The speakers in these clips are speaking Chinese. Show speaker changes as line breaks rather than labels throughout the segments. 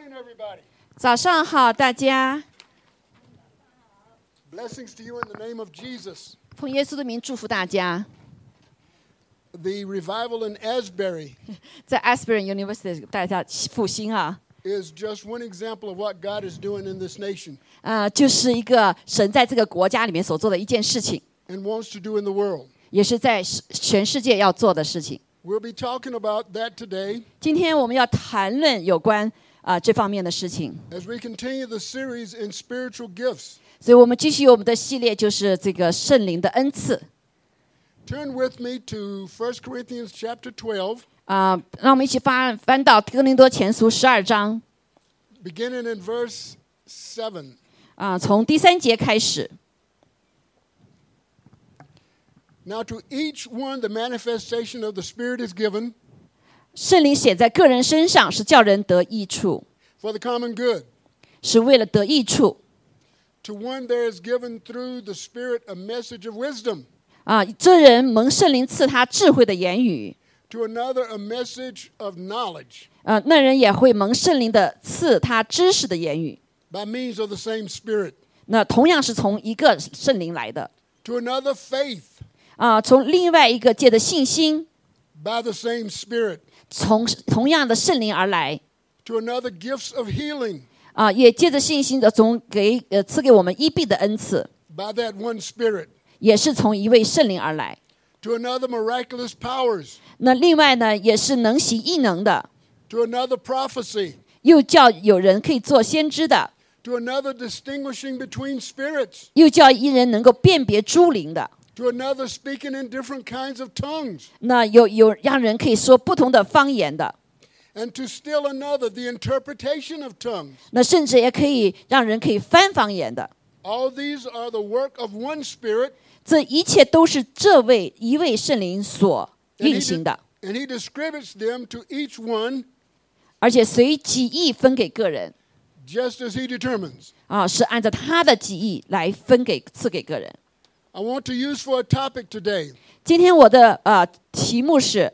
morning, everybody.
早上好，大家。
Blessings to you in the name of Jesus.
奉耶稣的名祝福大家。
The revival in Asbury
在 Asbury University 大家复兴啊，
is just one example of what God is doing in this nation
呃，就是一个神在这个国家里面所做的一件事情，
and wants to do in the world.
也是在世全世界要做的事情。
We'll be talking about that today
今天我们要谈论有关 啊、这方面的事情
，as we continue the series in spiritual gifts.
所以我们继续我们的系列，就是这个圣灵的恩赐
Turn with me to First Corinthians chapter twelve
啊、让我们一起翻翻到哥林多前书十二章
beginning in verse seven
啊、从第三节开始。
Now, to each one the manifestation of the Spirit is given
圣灵显在个人身上，是叫人得益处
，for the common good.
是为了得益处
To one there is given through the Spirit a message of wisdom,
啊。这人蒙圣灵赐他智慧的言语
，to another a message of knowledge
呃，那人也会蒙圣灵的赐他知识的言语。
by means of the same Spirit,
那同样是从一个圣灵来的
to another faith
啊，从另外一个借的信心
，by the same Spirit,
从同样的圣灵而来
to another gifts of healing
啊，也借着信心的从给呃赐给我们医病的恩赐
，by that one Spirit,
也是从一位圣灵而来。
to another miraculous powers,
那另外呢，也是能行异能的
，to another prophecy,
又叫有人可以做先知的
，to another distinguishing between spirits,
又叫一人能够辨别诸灵的。
To another speaking in different kinds of tongues,
那有有让人可以说不同的方言的
，and to still another the interpretation of tongues.
那甚至也可以让人可以翻方言的。
All these are the work of one Spirit,
这一切都是这位一位圣灵所运行的
，and he distributes them to each one
而且随己意分给个人
just as he determines.
啊，是按照他的己意来分给赐给个人。
I want to use for a topic today
今天我的啊题目是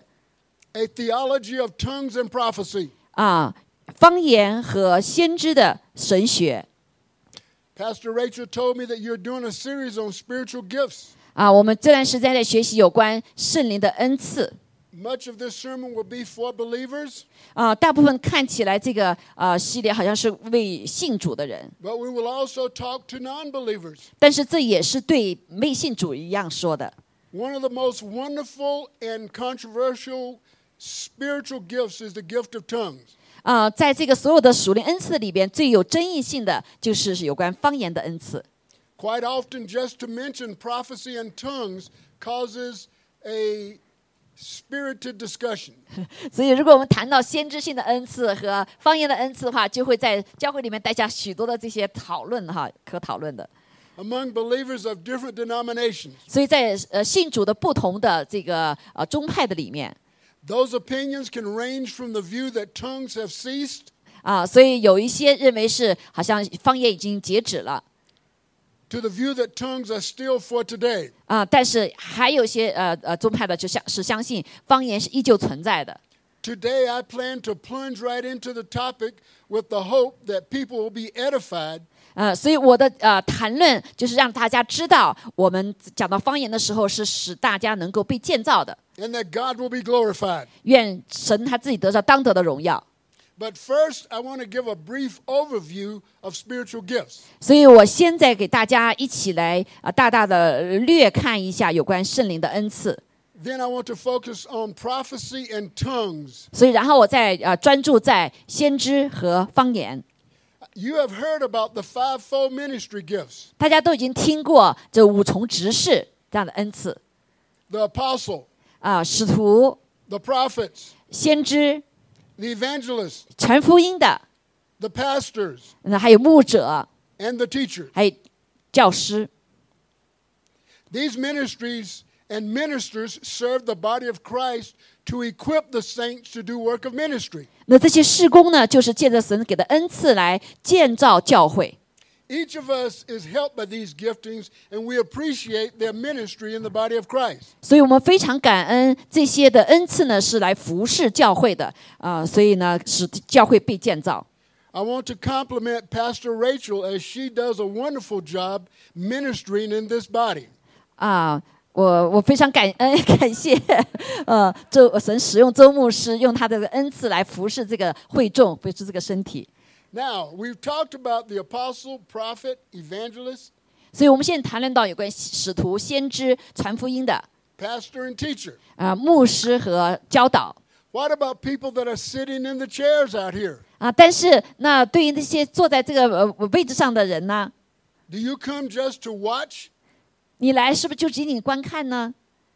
a theology of tongues and prophecy.
啊方言和先知的神学
Pastor Rachel told me that you're doing a series on spiritual gifts.
啊，我们这段时间在学习有关圣灵的恩赐
Much of this sermon will be for believers,
啊，大部分看起来这个呃系列好像是为信主的人，
but we will also talk to non believers.
但是这也是对未信主一样说的。
One of the most wonderful and controversial spiritual gifts is the gift of tongues.
啊、在这个所有的属灵恩赐里边，最有争议性的就是有关方言的恩赐。
Quite often, just to mention prophecy and tongues causes a spirited discussion.
所以，如果我们谈到先知性的恩赐和方言的恩赐的话，就会在教会里面带下许多的这些讨论哈，可讨论的。
among believers of different denominations.
所以在呃信主的不同的这个呃宗派的里面
Those opinions can range from the view that tongues have ceased
啊、所以有一些认为是好像方言已经截止了
to the view that tongues are still for today.
啊、但是还有些呃呃宗派的就相是相信方言是依旧存在的。
Today, I plan to plunge right into the topic with the hope that people will be edified
呃，所以我的呃谈论就是让大家知道，我们讲到方言的时候是使大家能够被建造的。
and that God will be glorified.
愿神他自己得到当得的荣耀。
But first, I want to give a brief overview of spiritual gifts.
所以我现在给大家一起来啊、呃大大的略看一下有关圣灵的恩赐。
Then I want to focus on prophecy and tongues.
所以然后我再啊专注在先知和方言。
You have heard about the fivefold ministry gifts
大家都已经听过这五重执事这样的恩赐
the apostle,
啊、使徒、
the prophets,
先知、
the evangelists,
传福音的，
the pastors,
那还有牧者，
and the teachers.
还有教师。
These ministries and ministers serve the body of Christ to equip the saints to do work of ministry.
那这些事工呢，就是借着神给的恩赐来建造教会。
Each of us is helped by these giftings, and we appreciate their ministry in the body of Christ.
所以我们非常感恩这些的恩赐呢，是来服侍教会的啊、所以呢，使教会被建造。
I want to compliment Pastor Rachel as she does a wonderful job ministering in this body.
啊，我我非常感恩感谢，呃，周神使用周牧师用他的恩赐来服侍这个会众，服侍这个身体。
Now, we've talked about the apostle, prophet, evangelist,
所以我们现在谈论到有关使徒、先知、传福音的
pastor, and teacher.
啊、牧师和教导
What about people that are sitting in the chairs out here?
啊。但是那对于那些坐在这个呃位置上的人呢，
Do you come just to watch,
你来是不是就仅仅观看呢？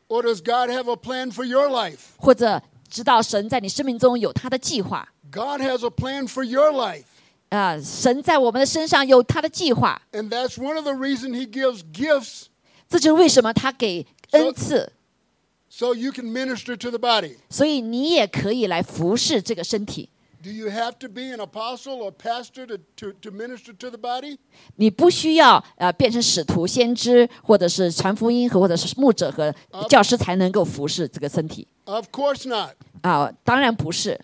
or does God have a plan for your life?
或者知道神在你生命中有他的计划
God has a plan for your life.
啊、神在我们的身上有他的计划
，And that's one of the reasons He gives gifts
这就是为什么他给恩赐
，so you can minister to the body.
所以你也可以来服侍这个身体。
Do you have to be an apostle or pastor to, to, to minister to the body?
你不需要呃变成使徒、先知，或者是传福音和或者是牧者和教师才能够服侍这个身体
Of course not.
啊、当然不是。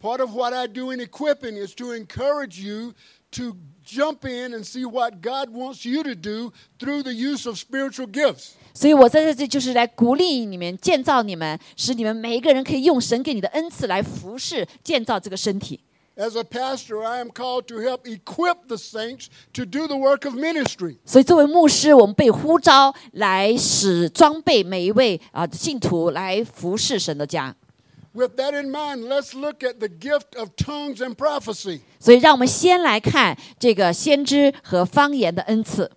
Part of what I do in equipping is to encourage you to jump in and see what God wants you to do through the use of spiritual gifts.
所以我在这里就是来鼓励你们、建造你们，使你们每一个人可以用神给你的恩赐来服侍、建造这个身体。
As a pastor, I am called to help equip the saints to do the work of ministry.
所以作为牧师，我们被呼召来使装备每一位啊、信徒来服侍神的家。
With that in mind, let's look at the gift of tongues and prophecy.
所以，让我们先来看这个先知和方言的恩赐。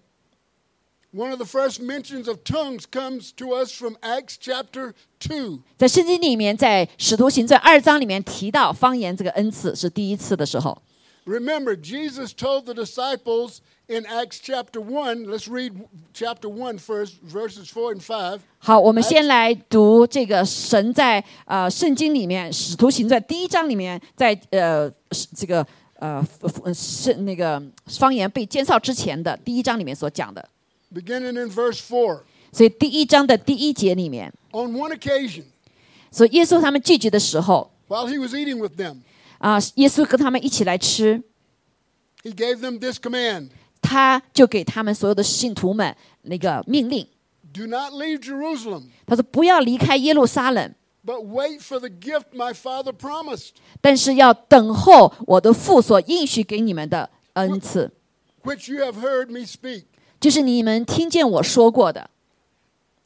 One of the first mentions of tongues comes to us from Acts chapter 2.
在圣经里面，在使徒行传二章里面提到方言这个恩赐是第一次的时候。
Remember, Jesus told the disciples in Acts chapter 1, let's read chapter 1 first, verses 4 and 5.
好，我们先来读这个神在呃圣经里面使徒行传第一章里面，在呃是这个呃是那个方言被监造之前的第一章里面所讲的。
beginning in verse 4.
所以第一章的第一节里面，
On one occasion,
所以耶稣他们聚集的时候
while he was eating with them,
啊、耶稣跟他们一起来吃
，he gave them this command
他就给他们所有的信徒们那个命令
，Do not leave Jerusalem,
他说不要离开耶路撒冷
，but wait for the gift my father promised,
但是要等候我的父所应许给你们的恩赐
，which you have heard me speak.
就是你们听见我说过的。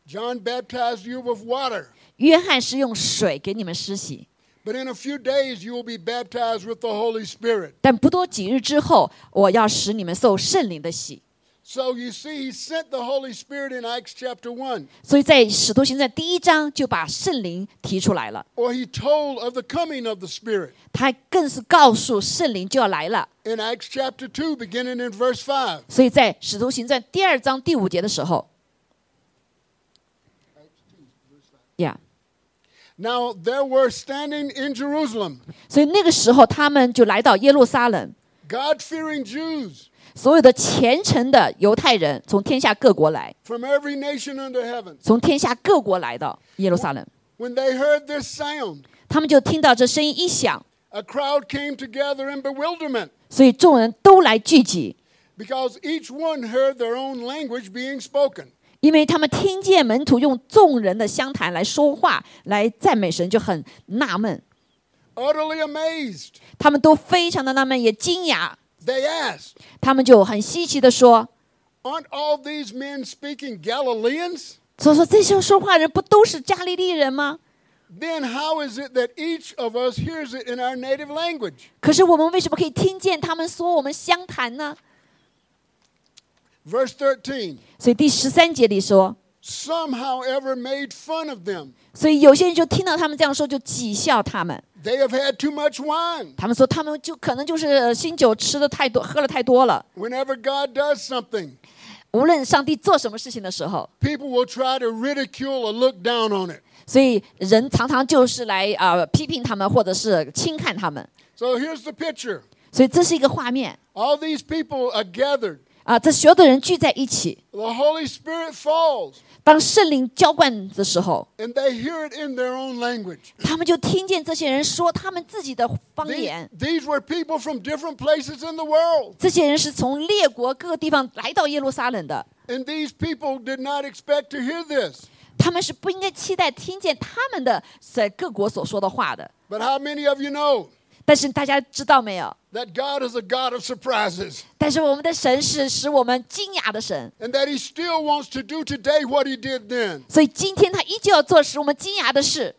John baptized you with water,
约翰是用水给你们施洗，
but in a few days you will be baptized with the Holy Spirit.
但不多几日之后，我要使你们受圣灵的洗。
So you see, he sent the Holy Spirit in Acts chapter 1,
所以在使徒行传第一章就把圣灵提出来了，
or he told of the coming of the Spirit.
他更是告诉圣灵就要来了。
In Acts chapter 2, beginning in verse 5.
所以在使徒行传第二章第五节的时候，呀、
Now there were standing in Jerusalem
所以那个时候他们就来到耶路撒冷，
God fearing Jews
所有的虔诚的犹太人从天下各国来，
from every nation under heaven.
从天下各国来到耶路撒冷，
When they heard this sound,
他们就听到这声音一响，
a crowd came together in bewilderment
所以众人都来聚集，
because each one heard their own language being spoken.
因为他们听见门徒用众人的相谈来说话，来赞美神，就很纳闷
，Utterly amazed,
他们都非常的纳闷，也惊讶
，they asked,
他们就很稀奇的说。
Aren't all these men speaking Galileans?
所以说这些说话人不都是加利利人吗
？Then how is it that each of us hears it in our native language?
可是我们为什么可以听见他们说我们相谈呢？
Verse 13.
所以第十三节里说，
Some, however, made fun of them.
所以有些人就听到他们这样说，就讥笑他们。
They have had too much wine.
他们说他们就可能就是呃新酒吃的太多，喝了太多了。
Whenever God does something,
无论上帝做什么事情的时候，
people will try to ridicule or look down on it.
所以人常常就是来啊、呃批评他们，或者是轻看他们。
So here's the picture
所以这是一个画面
all these people are gathered.
啊，这所有的人聚在一起，
the Holy Spirit falls,
当圣灵浇灌的时候，
and they hear it in their own language.
他们就听见这些人说他们自己的方
These,
言。
these were people from different places in the world,
这些人是从列国各个地方来到耶路撒冷的，
and these people did not expect to hear this.
他们是不应该期待听见他们的在各国所说的话的。
But how many of you know
但是大家知道没有？
that God is a God of surprises,
但是我们的神是使我们惊讶的神，
and that He still wants to do today what He did then?
所以今天他依旧要做使我们惊讶的事。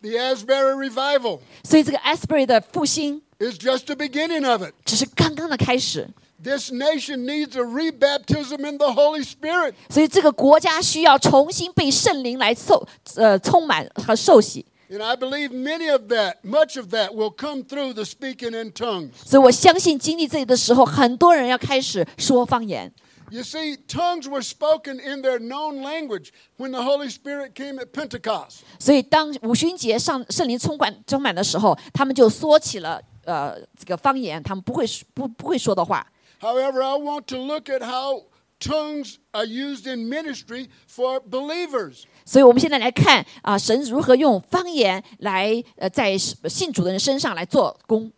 The Asbury revival
所以这个 Asbury 的复兴
is just the beginning of it.
只是刚刚的开始，
This nation needs a rebaptism in the Holy Spirit.
所以这个国家需要重新被圣灵来受呃充满和受洗。
And I believe many of that, much of that, will come through the speaking in tongues.
所以我相信经历这里的时候，很多人要开始说方言。
You see, tongues were spoken in their known language when the Holy Spirit came at Pentecost.
所以当五旬节上圣灵充满充满的时候，他们就说起了呃这个方言，他们不会说不不会说的话。
However, I want to look at how tongues are used in ministry for believers.
所以我们现在来看啊、神如何用方言来呃在信主的人身上来做工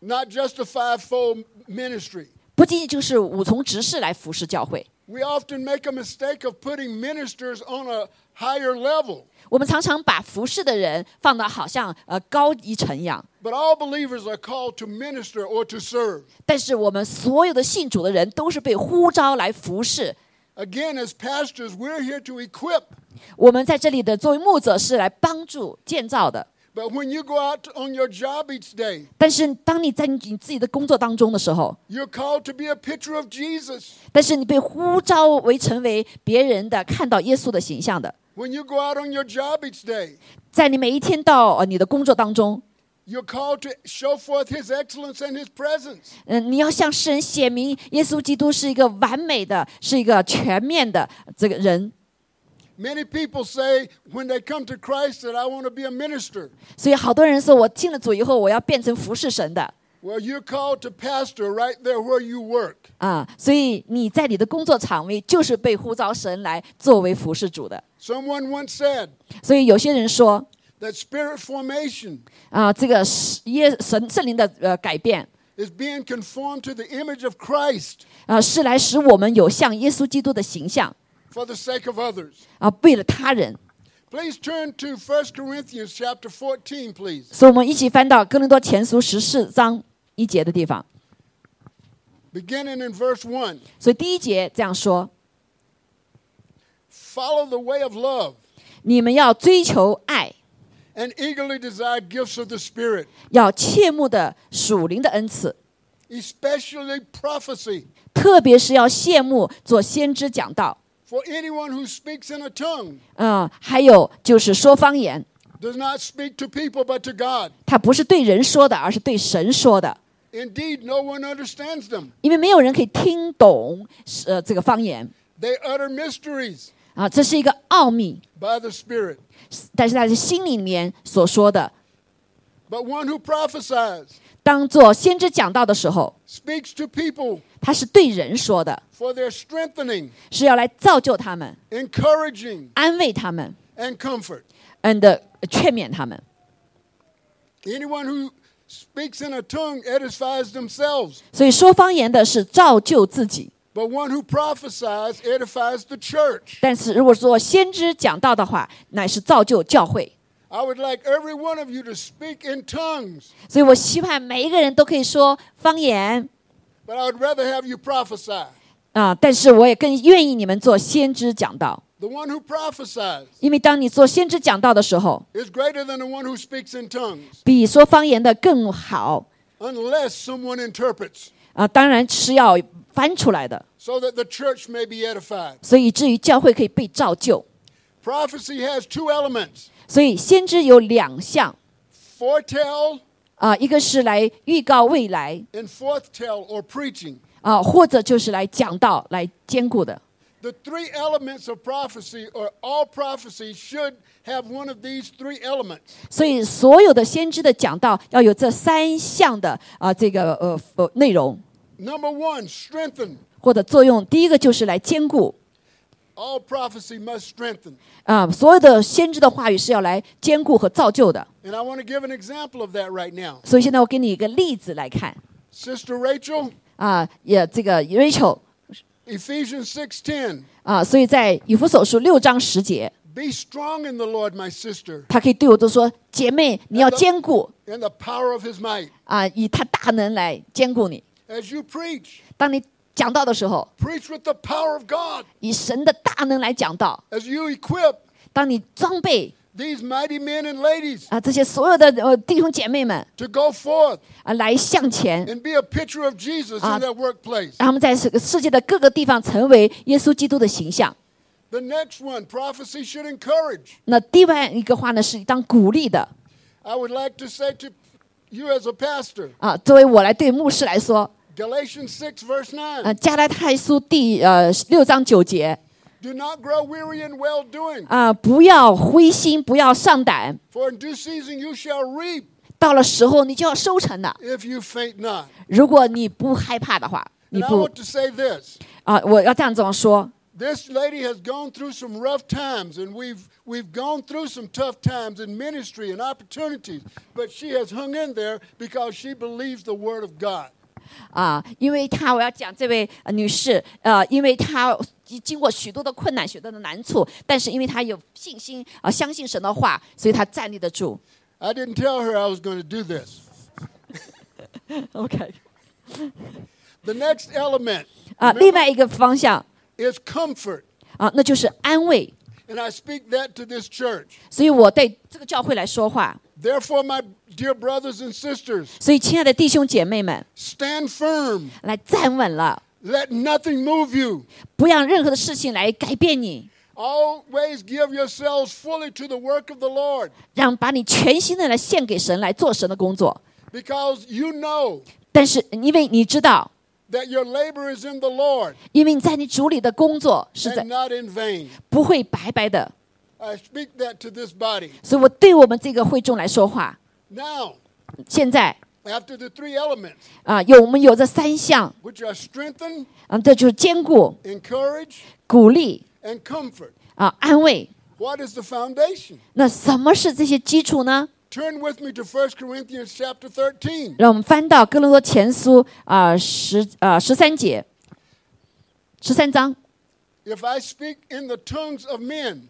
，not just a fivefold ministry.
不仅仅就是五从执事来服侍教会。
We often make a mistake of putting ministers on a higher level,
我们常常把服侍的人放到好像呃高一层一样
，but all believers are called to minister or to serve.
但是我们所有的信主的人都是被呼召来服侍。
Again, as pastors, we're here to equip.
我们在这里的作为牧者是来帮助建造的。
But when you go out on your job each day,
但是当你在你自己的工作当中的时候
，you're called to be a picture of Jesus.
但是你被呼召为成为别人的看到耶稣的形象的
，When you go out on your job each day,
在你每一天到呃你的工作当中，
you're called to show forth His excellence and His presence.
嗯，你要向世人显明耶稣基督是一个完美的，是一个全面的这个人。
Many people say when they come to Christ that I want to be a minister.
所以好多人说我进了主以后，我要变成服侍神的
Well, you're called to pastor right there where you work.
啊。所以你在你的工作场位就是被呼召神来作为服侍主的。
Someone once said
所以有些人说
that spirit formation
啊，这个是耶神圣灵的呃改变
is being conformed to the image of Christ
啊，是来使我们有像耶稣基督的形象
for the sake of others.
啊，为了他人。
Please turn to 1 Corinthians chapter 14, please.
所以，我们一起翻到哥林多前书十四章一节的地方。
Beginning in verse one.
所以第一节这样说
：Follow the way of love
你们要追求爱，
and eagerly desire gifts of the Spirit,
要切慕的属灵的恩赐，
especially prophecy.
特别是要羡慕做先知讲道。
For anyone who speaks in a tongue
嗯，还有就是说方言，
does not speak to people but to God.
他不是对人说的，而是对神说的。
Indeed, no one understands them.
因为没有人可以听懂呃这个方言
They utter mysteries
啊，这是一个奥秘
，by the Spirit.
但是他是心里面所说的
，But one who prophesies
当做先知讲道的时候
，speaks to people
他是对人说的
，for their strengthening,
是要来造就他们、
encouraging,
安慰他们
，and
comfort，and 劝勉他们。
Anyone who speaks in a tongue edifies themselves,
所以说方言的是造就自己，
but one who prophesies edifies the church.
但是如果说先知讲道的话，乃是造就教会。
I would like every one of you to speak in tongues,
所以我希望每一个人都可以说方言
but I would rather have you prophesy.
啊、但是我也更愿意你们做先知讲道，
The one who prophesies
因为当你做先知讲道的时候，
is greater than the one who speaks in tongues,
比说方言的更好
unless someone interprets,
啊、当然是要翻出来的
，so that the church may be edified.
所以以至于教会可以被造就。
Prophecy has two elements
所以先知有两项
foretell
啊、一个是来预告未来
and forthtell or preaching.
啊、或者就是来讲道、来兼顾的。
The three elements of prophecy, or all prophecy, should have one of these three elements.
所以所有的先知的讲道要有这三项的啊、这个呃呃内容
，Number one, strengthen.
或者作用，第一个就是来兼顾
All prophecy must strengthen.
啊、所有的先知的话语是要来兼顾和造就的。
And I want to give an example of that right now.
所以现在我给你一个例子来看
Sister Rachel,
啊，也这个 Rachel
Ephesians 6:10.
啊，所以在以弗所书六章十节
，Be strong in the Lord, my sister,
他可以对我都说：“姐妹，你要兼顾
in the power of his might.
啊，以他大能来兼顾你。
As you preach,
当你讲道的时候
，preach with the power of God.
以神的大能来讲道。
As you equip
当你装备
these mighty men and ladies
啊这些所有的呃弟兄姐妹们
to go forth
啊来向前
，and be a picture of Jesus
Ah.
in their workplace.
让他们在这个世界的各个地方成为耶稣基督的形象。
The next one, prophecy should encourage.
那第外一个话呢，是当鼓励的
I would like to say to you as a pastor,
啊。作为我来对牧师来说
，Galatians 6, verse 9.
呃，加拉太书第呃六章九节
Do not grow weary in well doing,
啊，不要灰心，不要上胆，
for in due season you shall reap
到了时候你就要收成的。
if you faint not.
如果你不害怕的话，你
And I
不
want to say this.
啊，我要这样这么说
This lady has gone through some rough times, and we've we've gone through some tough times in ministry and opportunities. But she has hung in there because she believes the word of God.
啊，因为她我要讲这位女士，呃，因为她经过许多的困难、许多的难处，但是因为她有信心啊，相信神的话，所以她站立得住。
I didn't tell her I was going to do this.
OK.
The next element.
啊，另外一个方向
is comfort.
啊，那就是安慰。
And I speak that to this church.
所以我对这个教会来说话。
Therefore, my dear brothers and sisters,
所以，亲爱的弟兄姐妹们
，stand firm.
来站稳了
，Let nothing move you.
不让任何的事情来改变你
，Always give yourselves fully to the work of the Lord,
让把你全心的来献给神，来做神的工作。
because you know
但是，因为你知道，
that your labor is in the Lord
因为你在你主里的工作是
and
在
not in vain.
不会白白的
，I speak that to this body.
所以我对我们这个会众来说话。
Now,
现在
after the three elements,
啊，有我们有这三项
which are strengthen,
啊，这就是兼顾、
encourage,
鼓励
and comfort,
啊、安慰。
what is the foundation?
那什么是这些基础呢？
Turn with me to 1 Corinthians chapter 13.
让我们翻到哥林多前书啊十啊十三节，十三章。
If I speak in the tongues of men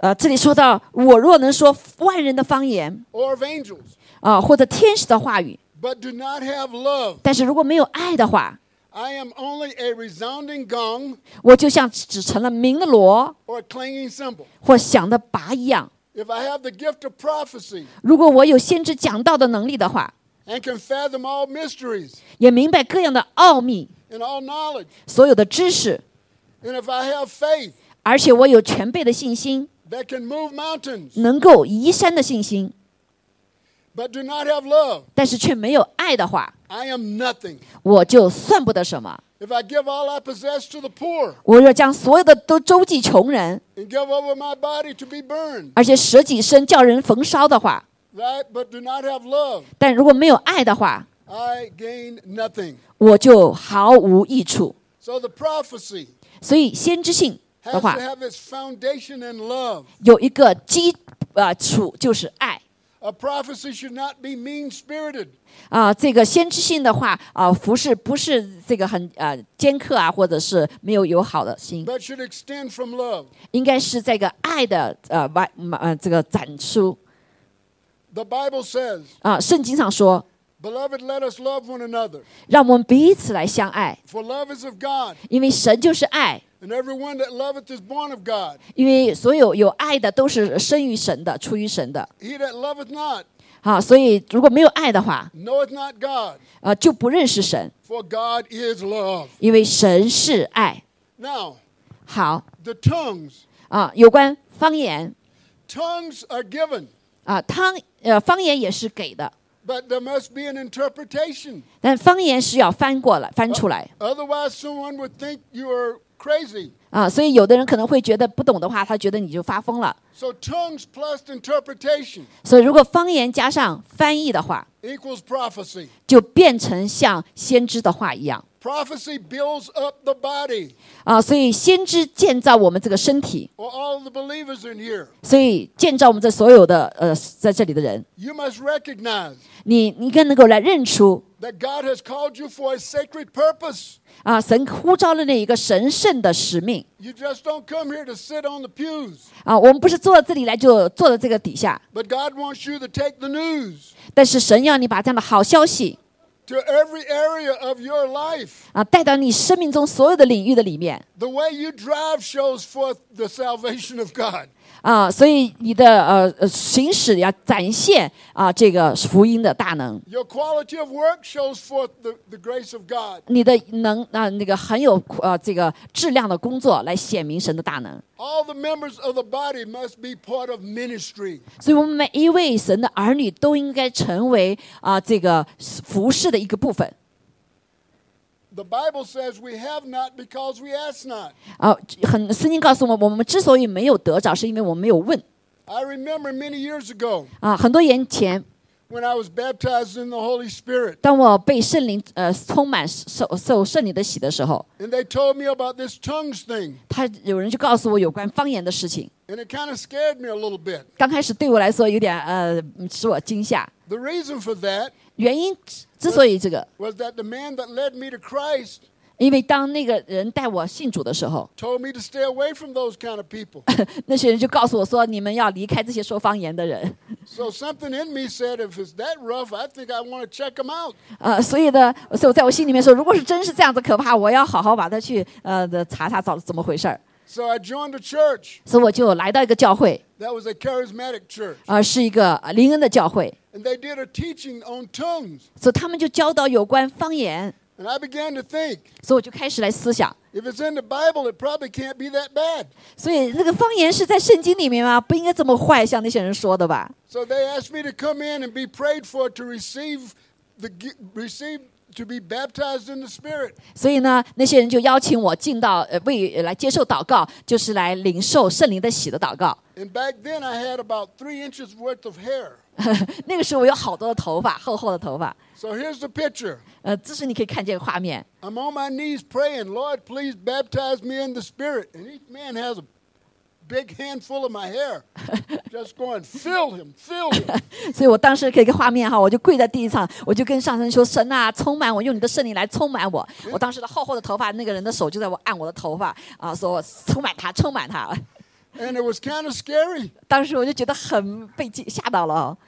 呃，这里说到，我若能说万人的方言
or of angels,
啊、或者天使的话语
，but do not have love,
但是如果没有爱的话
，I am only a resounding gong
我就像只成了鸣的锣
or a clanging cymbal.
或响的拔一样。
If I have the gift of prophecy
如果我有先知讲道的能力的话
，and can fathom all mysteries
也明白各样的奥秘
，and all knowledge,
所有的知识
，and if I have faith
而且我有全备的信心
，that can move mountains,
能够移山的信心
，but do not have love,
但是却没有爱的话
，I am nothing.
我就算不得什么。
If I give all I possess to the poor
我若将所有的都周济穷人
，and give over my body to be burned,
而且舍己身叫人焚烧的话
，right, but do not have love,
但如果没有爱的话
，I gain nothing.
我就毫无益处。
So the prophecy
所以先知性
has
的
to
话
，have its foundation in love.
有一个基呃础就是爱
A prophecy should not be mean spirited.
啊、这个先知性的话啊、服饰不是这个很啊尖刻啊，或者是没有友好的心
，but should extend from love.
应该是这个爱的呃外呃这个展出
The Bible says,
啊、圣经上说，
Beloved, let us love one another,
让我们彼此来相爱
，for love is of God,
因为神就是爱
，and everyone that loveth is born of God.
因为所有有爱的都是生于神的，出于神的。
He that loveth not
好，所以如果没有爱的话
，knoweth not God,
啊，就不认识神
，for God is love.
因为神是爱。
Now,
好
the tongues.
啊，有关方言
Tongues are given,
啊，汤呃方言也是给的，
but there must be an interpretation.
但方言是要翻过来翻出来
Otherwise, someone would think you are crazy.
啊，所以有的人可能会觉得不懂的话，他觉得你就发疯了。
So, tongues plus interpretation
所以如果方言加上翻译的话
，equals prophecy.
就变成像先知的话一样。
Prophecy builds up the body,
啊，所以先知建造我们这个身体
all the believers in here.
所以建造我们这所有的呃在这里的人
，You must recognize
你你更能够来认出
that God has called you for a sacred purpose.
啊，神呼召了那一个神圣的使命
You just don't come here to sit on the pews,
啊，我们不是坐到这里来就坐在这个底下
，but God wants you to take the news
但是神要你把这样的好消息
to every area of your life.
啊带到你生命中所有的领域的里面
The way you drive shows forth the salvation of God.
啊，所以你的呃呃行使要展现啊这个福音的大能
，Your quality of work shows forth the, the grace of God.
你的能啊那个很有呃这个质量的工作来显明神的大能。
All the members of the body must be part of ministry.
所以，我们每一位神的儿女都应该成为啊、这个服饰的一个部分
The Bible says we have not because we ask not.
啊、很圣经告诉我们，我们之所以没有得着，是因为我们没有问
I remember many years ago
啊。很多年前，
when I was baptized in the Holy Spirit,
当我被圣灵呃充满受受圣灵的洗的时候，
and they told me about this tongues thing,
他有人就告诉我有关方言的事情。
and it kind of scared me a little bit.
刚开始对我来说有点呃使我惊吓，
The reason for that
原因之之所以这个，
was that the man that led me to Christ
因为当那个人带我信主的时候.那些人就告诉我说，你们要离开这些说方言的人。呃，所以呢，所以我在我心里面说，如果是真是这样子可怕，我要好好把它去呃的查查找怎么回事儿。
So I joined a church
所以我就来到一个教会
，that was a charismatic church,
呃，是一个呃灵恩的教会
，and they did a teaching on tongues.
所以他们就教导有关方言，
And I began to think,
所以我就开始来思想，
if it's in the Bible, it probably can't be that bad.
所以那个方言是在圣经里面吗？不应该这么坏，像那些人说的吧？
So they asked me to come in and be prayed for to receive the gi- receive to be baptized in the Spirit.
所以呢，那些人就邀请我进到呃为呃来接受祷告，就是来领受圣灵的喜的祷告。
And back then, I had about three inches worth of hair.
那个时候我有好多的头发，厚厚的头发。
So here's the picture.
呃，这是你可以看见画面。
I'm on my knees praying, Lord, please baptize me in the Spirit. And each man has a big handful of my hair, just going, fill him, fill him.
所以我当时给一个画面哈，我就跪在地上，我就跟上神说：“神啊，充满我，用你的圣灵来充满我。”我当时的厚厚的头发，那个人的手就在我按我的头发啊，说充满他，充满他。
And it was kind of scary.
当时我就觉得很被惊吓到了哦。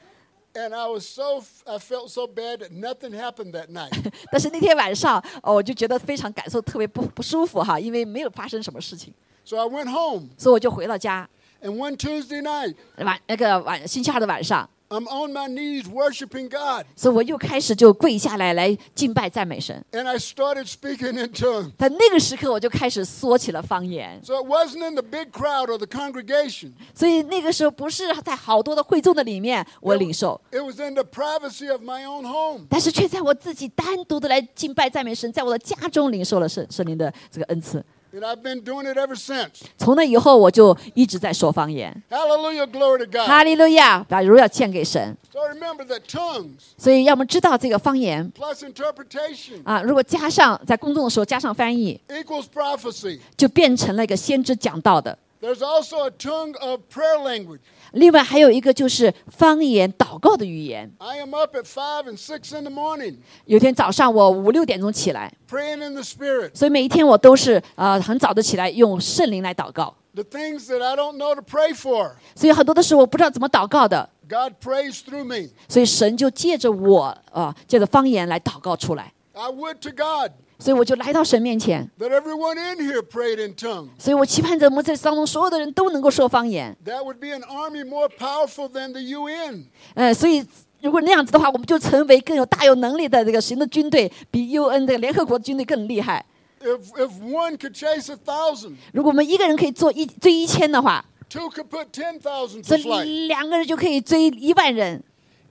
And I was so, I felt so bad that nothing happened that night.
但是那天晚上，哦，我就觉得非常感受特别不不舒服哈，因为没有发生什么事情，
So I went home.
所以我就回到家。
And one Tuesday night,
晚那个晚星期二的晚上
，I'm on my knees worshiping God.
所以我又开始就跪下来来敬拜赞美神。
And I started speaking in tongues.
在那个时刻，我就开始说起了方言。
So it wasn't in the big crowd or the congregation.
所以那个时候不是在好多的会众的里面我领受
，It was in the privacy of my own home.
但是却在我自己单独的来敬拜赞美神，在我的家中领受了圣圣灵的这个恩赐。
And I've been doing it ever since.
从那以后，我就一直在说方言。
Hallelujah, glory to God.
哈利路亚，把荣耀献给神。
So remember that tongues
所以，要么知道这个方言
plus interpretation
啊，如果加上在公众的时候加上翻译
，equals prophecy.
就变成了一个先知讲道的。
There's also a tongue of prayer language.
另外还有一个就是方言祷告的语言。
I am up at five and 6 in the morning
有天早上我五六点钟起来
，praying in the Spirit.
所以每一天我都是呃很早的起来用圣灵来祷告。
The things that I don't know to pray for,
所以很多的时候我不知道怎么祷告的
，God prays through me.
所以神就借着我啊、呃借着方言来祷告出来。
I would to God
所以我就来到神面前
，that everyone in here prayed in tongues.
所以我期盼着我们这当中所有的人都能够说方言。
That would be an army more powerful than the UN.
呃，所以如果那样子的话，我们就成为更有大有能力的这个神的军队，比 UN 这个联合国军队更厉害。
If, if one could chase a thousand,
如果我们一个人可以做一追一千的话
，two could put 10,000
这
to flight.
两个人就可以追一万人。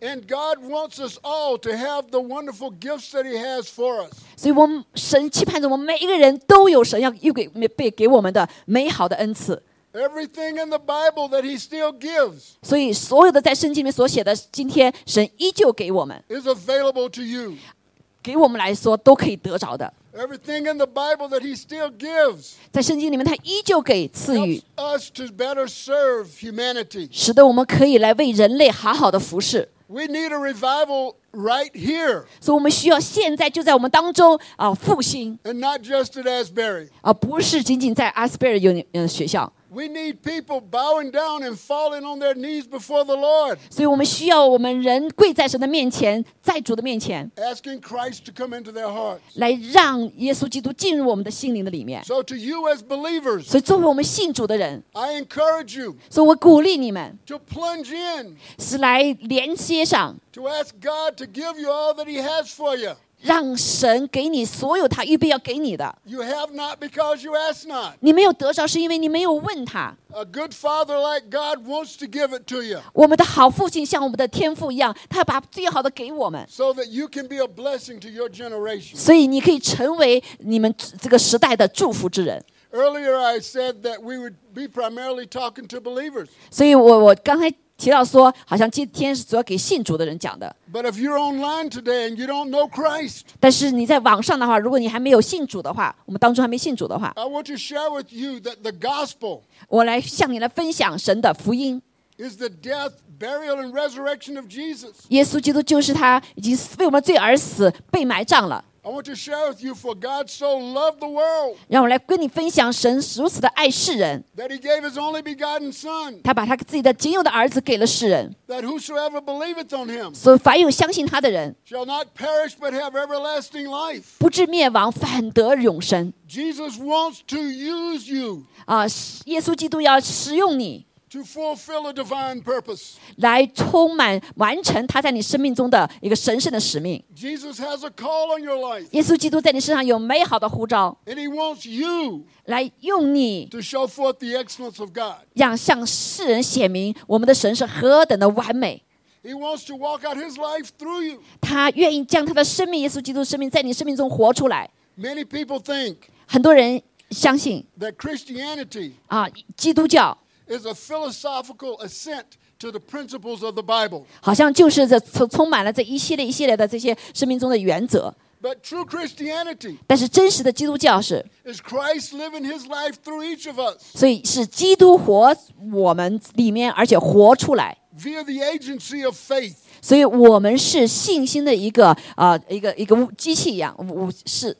And God wants us all to have the wonderful gifts that He has for us.
所以我们神期盼着我们每一个人都有神要又给被给我们的美好的恩赐。
Everything in the Bible that He still gives
所以所有的在圣经里面所写的，今天神依旧给我们
，is available to you.
给我们来说都可以得着的。
Everything in the Bible that He still gives
在圣经里面，他依旧给赐予
helps，us to better serve humanity.
使得我们可以来为人类好好的服侍。
We need a revival right here
所以，我们需要现在就在我们当中啊复兴
，and not just at Asbury.
而不是仅仅在阿斯贝尔有嗯学校。
We need people bowing down and falling on their knees before the Lord,
所以我们需要我们人跪在神的面前，在主的面前，
asking Christ to come into their hearts.
来让耶稣基督进入我们的心灵的里面。
So, to you as believers,
所以，作为我们信主的人，
I encourage you
所以我鼓励你们
to plunge in,
是来连接上，
to ask God to give you all that He has for you.
让神给你所有他预备要给你的。
You have not because you ask not.
你没有得着，是因为你没有问他。
A good father like God wants to give it to you
我们的好父亲像我们的天父一样，他要把最好的给我们
，so that you can be a blessing to your generation.
所以你可以成为你们这个时代的祝福之人。
Earlier, I said that we would be primarily talking to believers.
所以我我刚才提到说，好像今天是主要给信主的人讲的。
But if you're online today and you don't know Christ,
但是你在网上的话，如果你还没有信主的话，我们当中还没信主的话
，I want to share with you that the gospel
我来向你来分享神的福音。
is the death, burial, and resurrection of Jesus.
耶稣基督就是他已经为我们罪而死，被埋葬了。
I want to share with you, for God so loved the world
让我来跟你分享神如此的爱世人，
that he gave his only begotten Son,
他把他自己的仅有的儿子给了世人，
that whosoever believeth on him
所以凡有相信他的人，
shall not perish but have everlasting life.
不至灭亡，反得永生。
Jesus wants to use you
啊，耶稣基督要使用你，
To fulfill a divine purpose.
来充满完成他在你生命中的一个神圣的使命。
Jesus has a call on your life,
耶稣基督在你身上有美好的呼召
，and he wants you
来用你
，to show forth the excellence of God.
让向世人显明我们的神是何等的完美。
He wants to walk out his life through you.
他愿意将他的生命，耶稣基督的生命，在你生命中活出来。
Many people think
很多人相信
that Christianity
啊，基督教
is a philosophical assent to the principles of the Bible.
好像就是这充充满了这一系列一系列的这些生命中的原则。
But true Christianity
但是真实的基督教是，
is Christ living his life through each of us
所以是基督活我们里面，而且活出来。
via the agency of faith.
所以我们是信心的一个啊、一个一个物机器一样，物是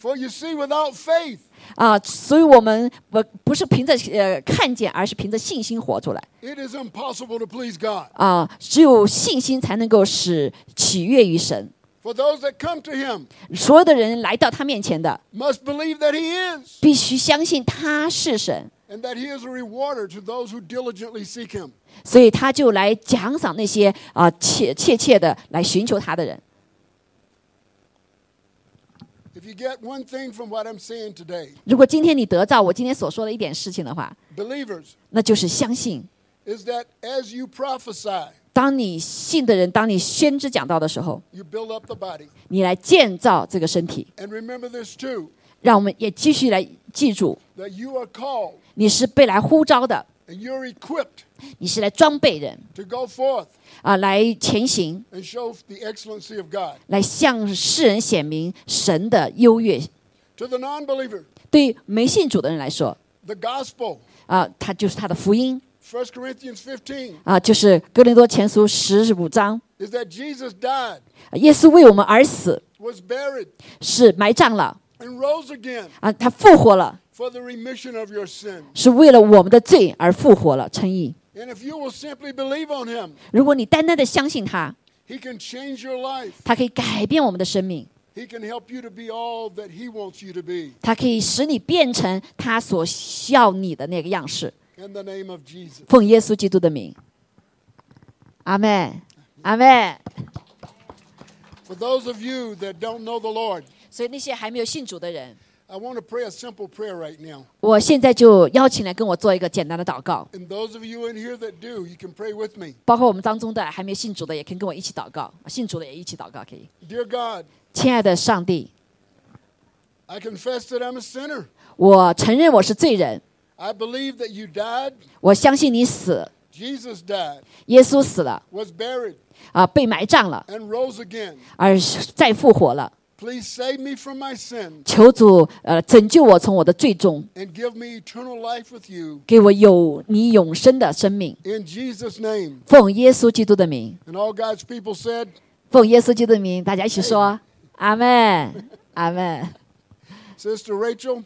For you see, without faith,
啊、所以我们不不是凭着呃看见，而是凭着信心活出来
it is impossible to please God.
啊、只有信心才能够使取悦于神。
For those that come to him
所有的人来到他面前的
，must believe that he is,
必须相信他是神
，and that he is a rewarder to those who diligently seek him.
所以他就来奖赏那些啊、切切切的来寻求他的人。
If you get one thing from what I'm saying today,
如果今天你得到我今天所说的一点事情的话
，believers,
那就是相信。
is that as you prophesy,
当你信的人，当你先知讲道的时候
，you build up the body.
你来建造这个身体。
And remember this too
让我们也继续来记住
，that you are called
你是被来呼召的，
and you're equipped
你是来装备人
to go forth
啊，来前行
，and show the excellency of God.
来向世人显明神的优越。
To the non believer,
对于没信主的人来说
，the gospel,
啊，他就是他的福音
1 Corinthians 15,
啊，就是哥林多前书十五章
，is that Jesus died,
啊耶稣为我们而死
，was buried,
是埋葬了
and rose again
啊，他复活了，
for the remission of your sin.
是为了我们的罪而复活了，称义。
And if you will simply believe on him,
如果你单单的相信他
，he can change your life.
他可以改变我们的生命
，He can help you to be all that he wants you to be.
他可以使你变成他所需要你的那个样式。
In the name of Jesus.
奉耶稣基督的名，阿门，阿门。
For those of you that don't know the Lord,
所以那些还没有信主的人，
I want to pray a simple prayer right now.
我现在就邀请来跟我做一个简单的祷告。
And those of you in here that do, you can pray with me.
包括我们当中的还没信主的，也可以跟我一起祷告；信主的也一起祷告，可以。
Dear God,
亲爱的上帝
，I confess that I'm a sinner.
我承认我是罪人
，I believe that you died,
我相信你死
，Jesus died,
耶稣死了
was buried,
啊、被埋葬了
，and rose again
而再复活了，
Please save me from my sins
求主呃拯救我从我的罪中，
and give me eternal life with you.
给我有你永生的生命。
In Jesus' name.
奉耶稣基督的名，
And all God's people said,
奉耶稣基督的名，大家一起说阿门，阿门。
Sister Rachel,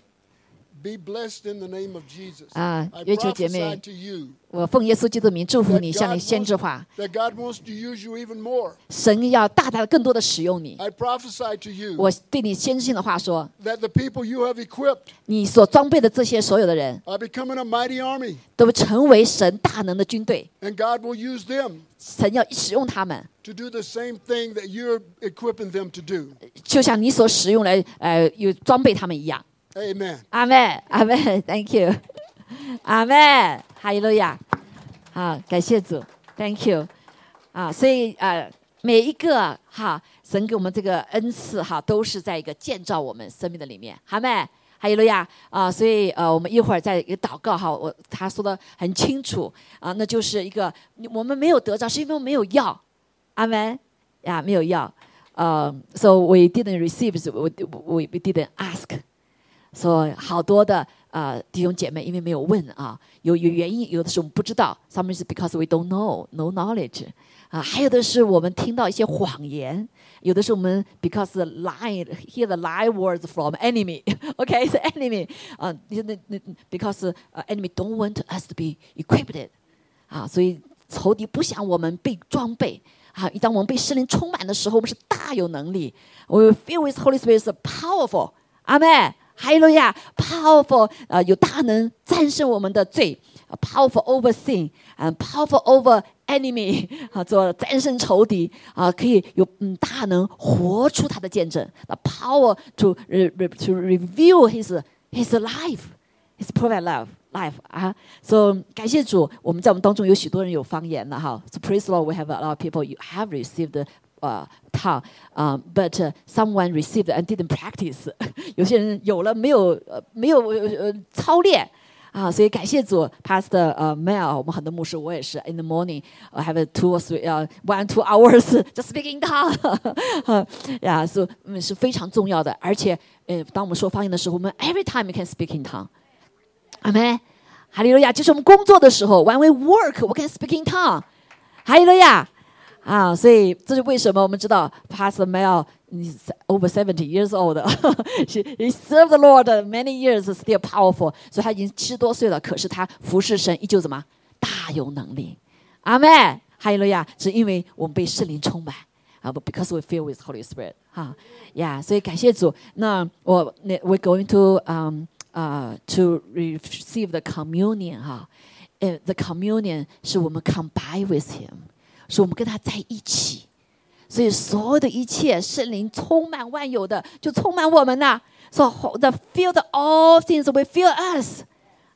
be blessed in the name of Jesus.
Ah,
I
月球姐妹。
prophesy to you
我奉耶稣基督的名祝福你，向你先知话
，that God wants to use you even more.
神要大大的、更多的使用你。
I prophesy to you
我对你先知性的话说
，that the people you have equipped
你所装备的这些所有的人
，are becoming a mighty army,
都成为神大能的军队
，and God will use them
神要使用他们
，to do the same thing that you're equipping them to do.
就像你所使用来呃有装备他们一样。
Amen.
阿门，阿门，Thank you，阿门，哈利路亚，好，感谢主，Thank you，啊，所以呃，每一个哈，神给我们这个恩赐哈，都是在一个建造我们生命的里面，好没？哈利路亚啊！所以呃，我们一会儿再一个祷告哈，我他说的很清楚啊，那就是一个我们没有得着，是因为我们没有要，阿门呀，没有要，呃，so we didn't receive, we we we didn't ask。说好多的呃弟兄姐妹，因为没有问啊，有有原因，有的是我们不知道，some is because we don't know, no knowledge，啊，还有的是我们听到一些谎言，有的是我们 because the lie hear the lie words from enemy，OK，是 enemy 啊，那那那 because enemy don't want us to be equipped，啊，所以仇敌不想我们被装备。啊，一当我们被圣灵充满的时候，我们是大有能力。We feel with Holy Spirit is powerful。阿妹。哈利路亚，powerful，呃，有大能战胜我们的罪，powerful over sin，嗯，powerful over enemy，啊，做战胜仇敌，啊，可以有嗯大能活出他的见证，the power to re, re, to reveal his his life，his perfect love。life 啊，所、so, 感谢主，我们在我们当中有许多人有方言了哈。So praise the Lord, we have a lot of people you have received 呃 tongue，啊、uh,，but、uh, someone received and didn't practice 有些人有了没有呃没有呃操练。啊，所以感谢主，Pastor 呃、uh, Mel，我们很多牧师我也是，in the morning I have two or three 呃、uh, one two hours just speaking tongue，呀，是嗯是非常重要的，而且呃当我们说方言的时候，我们 every time you can speak in tongue。阿门，哈利路亚！就是我们工作的时候，when we work，we can speak in tongue。哈利路亚 啊！所以这是为什么我们知道 Pastor Mel is over seventy years old，he he served the Lord many years, still powerful。所以他已经七十多岁了，可是他服侍神依旧怎么大有能力？阿门，哈利路亚！是因为我们被圣灵充满啊，because we fill with Holy Spirit。哈呀，所以感谢主。那我那 we're going to um。uh, to receive the communion 哈、uh, ，the communion 是我们 combine with him， 是我们跟他在一起，所以所有的一切圣灵充满万有的，就充满我们呐。So the feel the all things will fill us.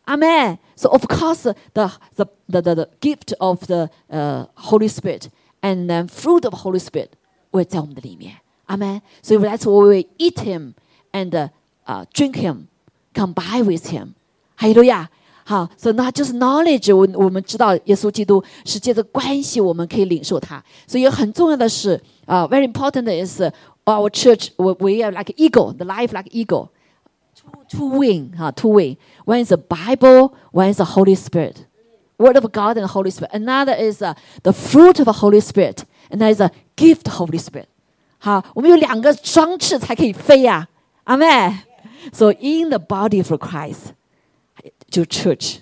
Amen. So of course the the the the, the gift of the uh, Holy Spirit and then fruit of Holy Spirit 会在我们的里面。Amen. So that's why we eat him and uh, drink him. combine with him，哈利路亚。 好，所以那就是 knowledge，我我们知道耶稣基督是借着关系，我们可以领受他。所以很重要的是啊、uh,，very important is our church we we are like eagle, the life like eagle, two two wing 哈、uh,，two wing. One is the Bible, one is the Holy Spirit, Word of God and the Holy Spirit. Another is uh, the fruit of the Holy Spirit, and that is a gift of the Holy Spirit. 好，我们有两个双翅才可以飞呀、啊，阿妹。So in the body of Christ, to church,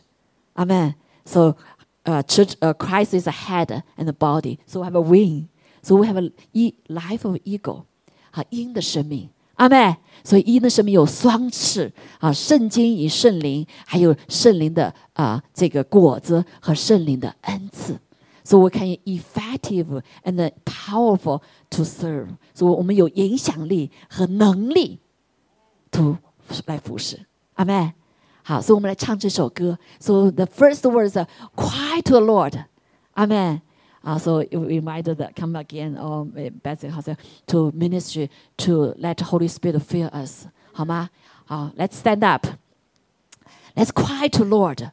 Amen. So uh, church, uh, Christ is the head and the body. So we have a wing. So we have a e life of eagle. 啊，鹰的生命，阿妹。所以鹰的生命有双翅啊，圣经与圣灵，还有圣灵的啊这个果子和圣灵的恩赐。So we can effective and powerful to serve. So 我们有影响力和能力 to 来服侍，阿妹。 好，所以我们来唱这首歌。So the first words are "Cry to the Lord"，阿妹。啊，so you reminded that come again or better 好像 to ministry to let Holy Spirit fill us，好吗？好，Let's stand up。Let's cry to Lord.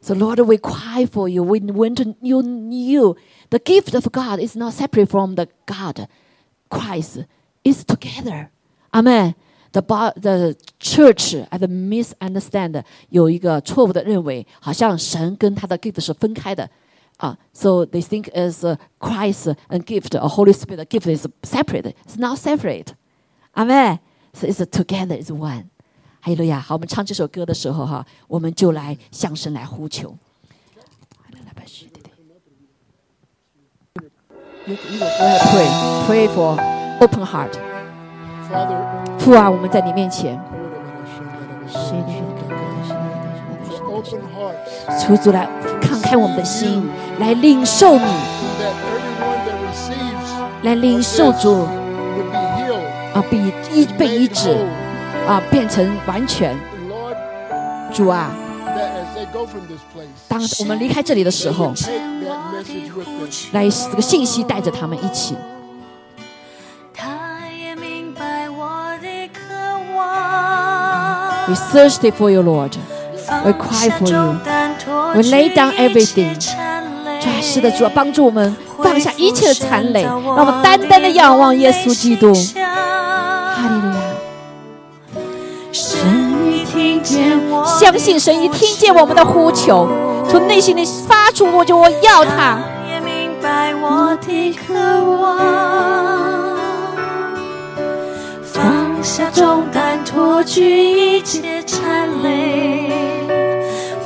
So Lord, we cry for you. We want to you you. The gift of God is not separate from the God, Christ, is together. Amen. The bo- the church and misunderstand 有一个错误的认为，好像神跟他的 gift 是分开的啊。So they think as uh, Christ and gift, a Holy Spirit gift is separate. It's not separate. Amen. So it's together, it's one. 哈利路亚！好，我们唱这首歌的时候哈，我们就来向神来呼求。You, you go ahead pray, pray for open heart. 父啊，我们在你面前，主主来看开我们的心，来领受你，来领受主，啊，被一被医治，啊，变成完全。主啊，当我们离开这里的时候，来这个信息带着他们一起。We thirsty for you, Lord. We cry for you. We lay down everything. 主啊，是的，主啊，帮助我们放下一切的残累，让我们单单的仰望耶稣基督。哈利路亚！
神已听见，
相信神已听见我们的呼求，从内心里发出，我就我要他。
也明白我的渴望。放下重担，脱去一切缠累，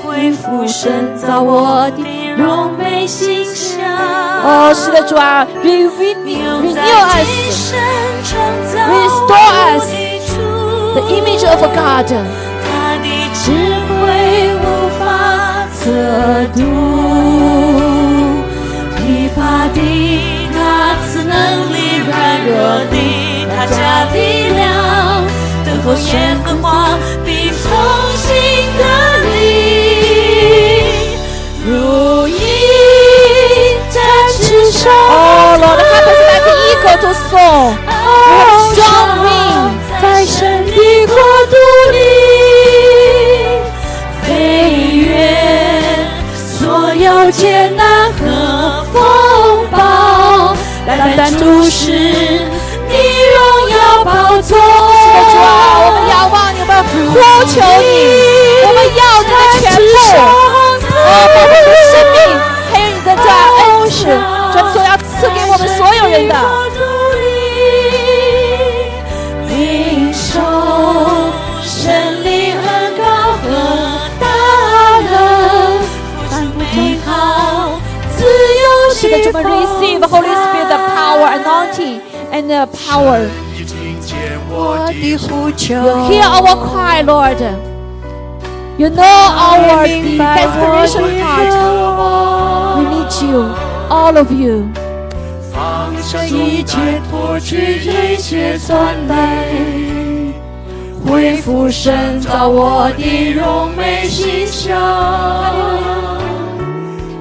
恢复神造我的荣美形象。
哦，是的，主啊，renew renew
在
us
今生创造
Restore us
我的主
the image of God。
他的智慧无法测度，疲乏的他赐能力，软弱的他加力量，灯火悬和花必重新得力。如意在世上，
哦，罗德哈，他是 like eagle
在神的国度里。飞越所有艰难和风暴，来单单注视。
呼求你，我们要你的全部。哦，把我们的生命，还有你的这恩赐，专所要赐给我们所有人的。
领受神灵恩高和大能，反不美好，自由
是的，主们
释放
receive Holy Spirit the power, anointing, and the power.
已听见
我
我的
的呼求。
You hear our cry, Lord. You know our the desperation heart. We need you, all of you.
放下
一切脱去一切酸累，恢复神造我的荣美形象。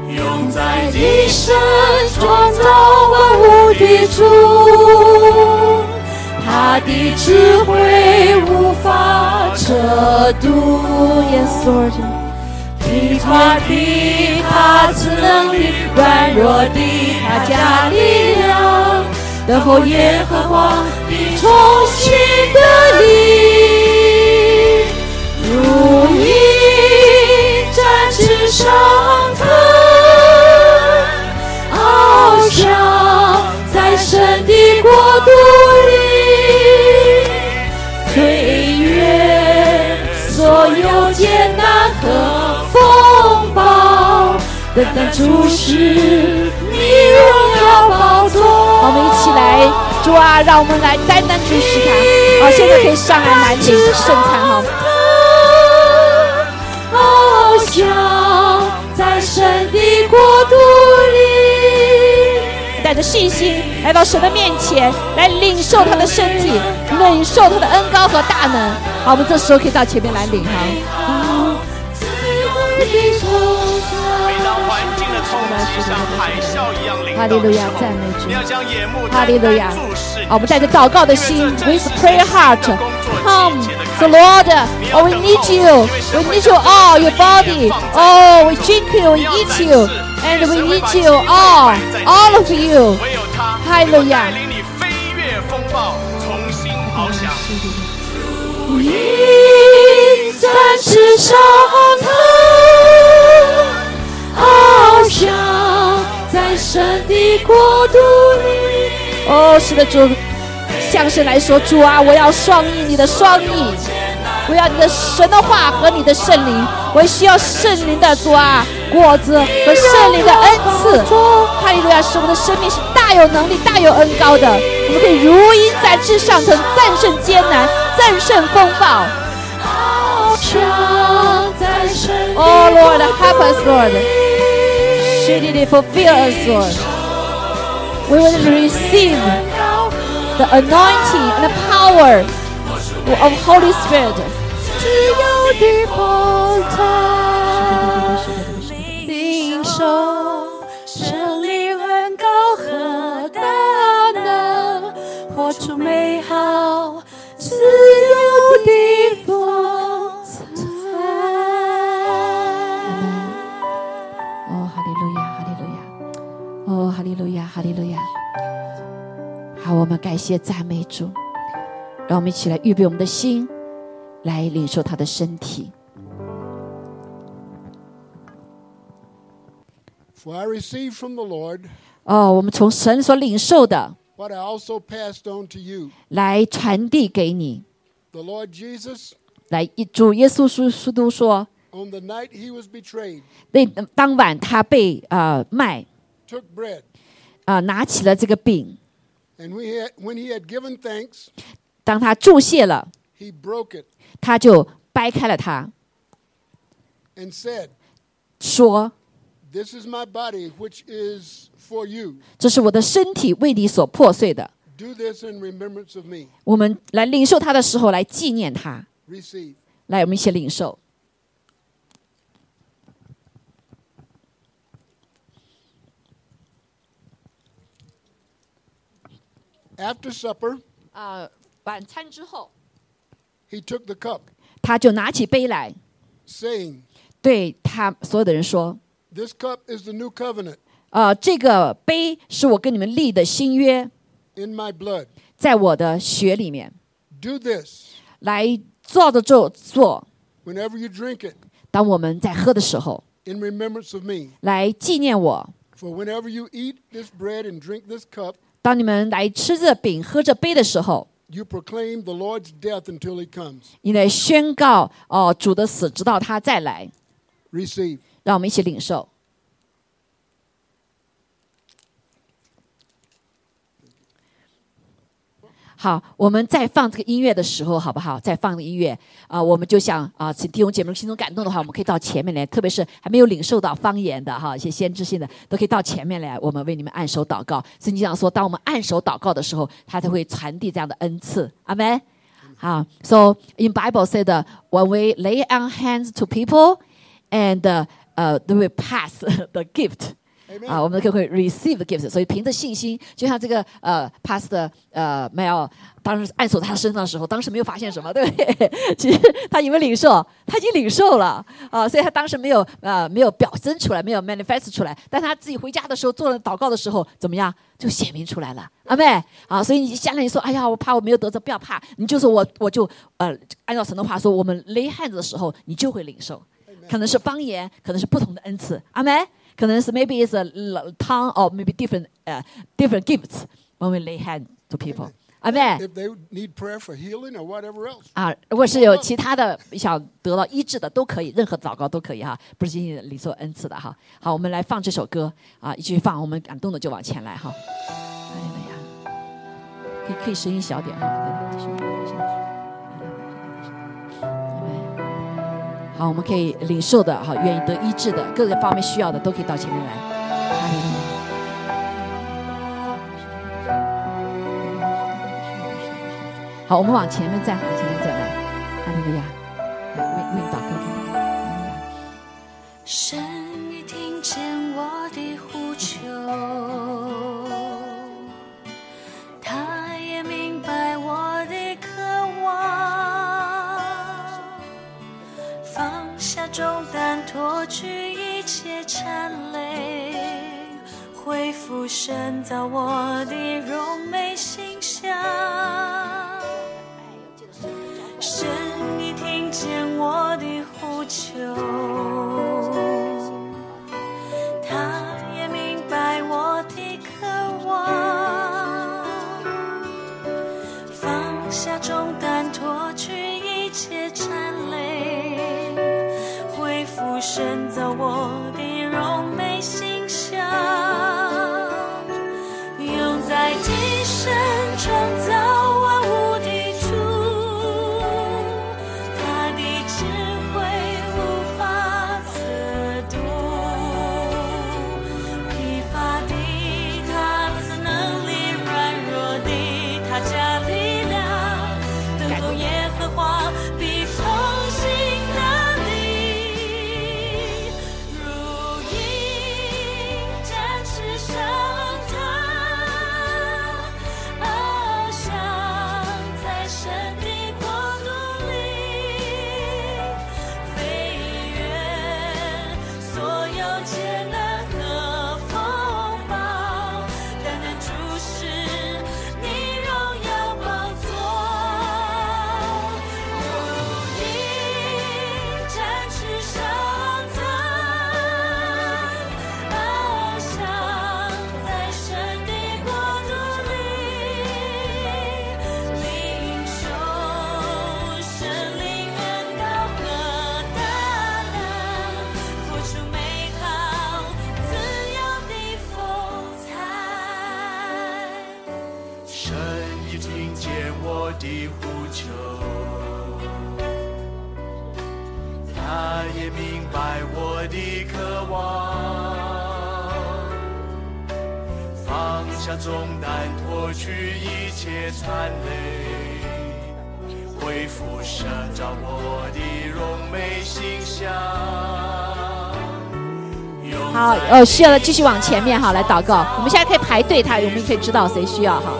用在
一生创造万物的主， 他的智慧无法测度。Yes, Lord. 疲乏的他赐能力，软弱的他加力量，等候耶和华必重新的力，如鹰展翅上腾，翱翔在神的国所有艰难和风暴，等待注视你荣耀宝座。
我们一起来，主啊，让我们来单单注视他。好，现在可以上来来领圣餐哈。
翱翔在神的国度里，
带着信心来到神的面前，来领受他的身体，领受他的恩高和大能。好，我们这时候可以到前面来领哈。
自由的手
每当环境的冲击像海啸一样临
哈利路亚
到的时候
赞美主
你要将眼目
哈利路亚好，我们带着祷告的心，with prayer
新的
heart
工作
come
季节的
so
开始
Lord,
你
oh
要
we
等
need you. We need you all,
你
your
的意
body,
念放在
oh we drink you, we
你要
eat you, and we need you all,
摆在你
all
面
of
前
you. 哈利路亚
鹰展翅上腾，翱翔在神的国度里。
哦，是的，主，向神来说，主啊，我要双翼，你的双翼，我要你的神的话和你的圣灵，我也需要圣灵的主啊，果子和圣灵的恩赐。哈利路亚，使我们的生命是大有能力、大有恩高的，我们可以如鹰展翅上腾，战胜艰难，战胜风暴。
翱翔在神的
Oh Lord, help us, Lord. She did it fulfill us, Lord. We will receive the anointing and the power of Holy Spirit.
自由的风台，领受神灵恩高和大能，活出美好
感谢赞美主，让我们一起来预备我们的心，来领受他的身体。
For I received from the Lord
哦，我们从神所领受的，
what I also passed on to you.
来传递给你。
The Lord Jesus,
来，主耶稣基基督说
，on the night he was betrayed,
那当晚他被呃卖
，took bread,
啊、拿起了这个饼
，and when he, had, when he had given thanks,
当他注谢了
，he broke it
他就掰开了它
，and said,
说
This is my body, which is for you.
这是我的身体为你所破碎的。
Do this in remembrance of me.
我们来领受它的时候，来纪念它。
Receive.
来，我们一起领受。
After supper,
啊、晚餐之后
，he took the cup,
他就拿起杯来
，saying,
对他所有的人说
This cup is the new covenant：“
啊、这个杯是我跟你们立的新约，
in my blood.
在我的血里面，
Do this
来照着做做。
whenever you drink it
当我们在喝的时候，
in remembrance of me.
来纪念我。
For whenever you eat this bread and drink this cup,
当你们来吃这饼、喝这杯的时候，
you proclaim the Lord's death until he comes.
你来宣告哦主的死，直到他再来。
Receive.
让我们一起领受。好，我们在放这个音乐的时候，好不好？在放音乐啊、我们就想啊，请弟兄姐妹心中感动的话，我们可以到前面来，特别是还没有领受到方言的哈，一些先知性的，都可以到前面来，我们为你们按手祷告。圣经上说，当我们按手祷告的时候，他才会传递这样的恩赐。阿门。好，So in Bible said when we lay our hands to people and uh, uh, they will pass the gift. 啊，我们可会 receive the gift，所以凭着信心，就像这个呃 pass 的呃 Mel 当时按手在他身上的时候，当时没有发现什么，对不对？其实他以为领受，他已经领受了啊，所以他当时没有呃没有表征出来，没有 manifest 出来，但他自己回家的时候做了祷告的时候，怎么样就显明出来了，阿妹啊，所以你将来你说，哎呀，我怕我没有得着，不要怕，你就说我我就呃按照神的话说，我们 lay hands 的时候，你就会领受。可能是方言，可能是不同的恩赐，阿门。可能是 maybe is a tongue or maybe different 呃、different gifts when we lay hand to people，阿门。
If they need prayer for healing or whatever else.
啊，如果是有其他的想得到医治的，都可以，任何祷告都可以哈，不是仅仅领受恩赐的哈。好，我们来放这首歌啊，一起放，我们感动的就往前来哈。哎呀呀，可以可以声音小点哈。好，我们可以领受的，好，愿意得医治的，各个方面需要的，都可以到前面来。好，我们往前面站，
缠累，恢复深造我的荣美形象。见我的呼求，他也明白我的渴望，放下重担，脱去一切缠累，恢复深造我的
也明白我的渴望，放下重担，脱去一切残累，恢复神照我的荣美形象。
好，
在
呃，需要的继续往前面哈，来祷告。我们现在可以排队，他我们可以知道谁需要哈。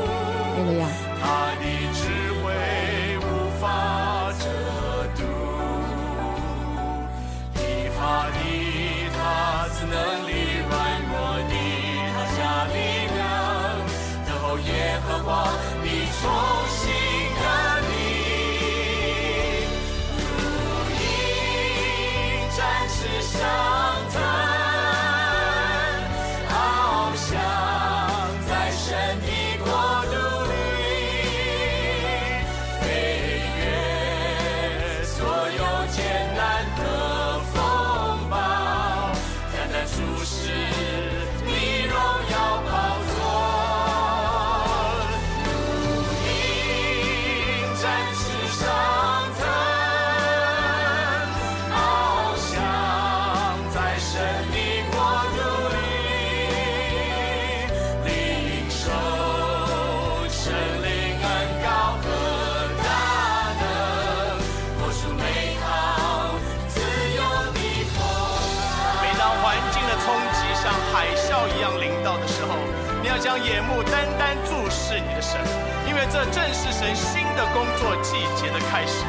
海啸一样临到的时候，你要将眼目单单注视你的神，因为这正是神新的工作季节的开始。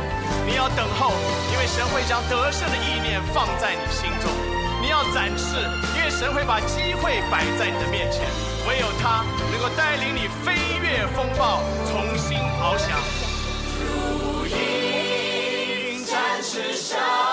你要等候，因为神会将得胜的意念放在你心中。你要展示，因为神会把机会摆在你的面前，唯有他能够带领你飞越风暴，重新翱翔。如鹰展翅上。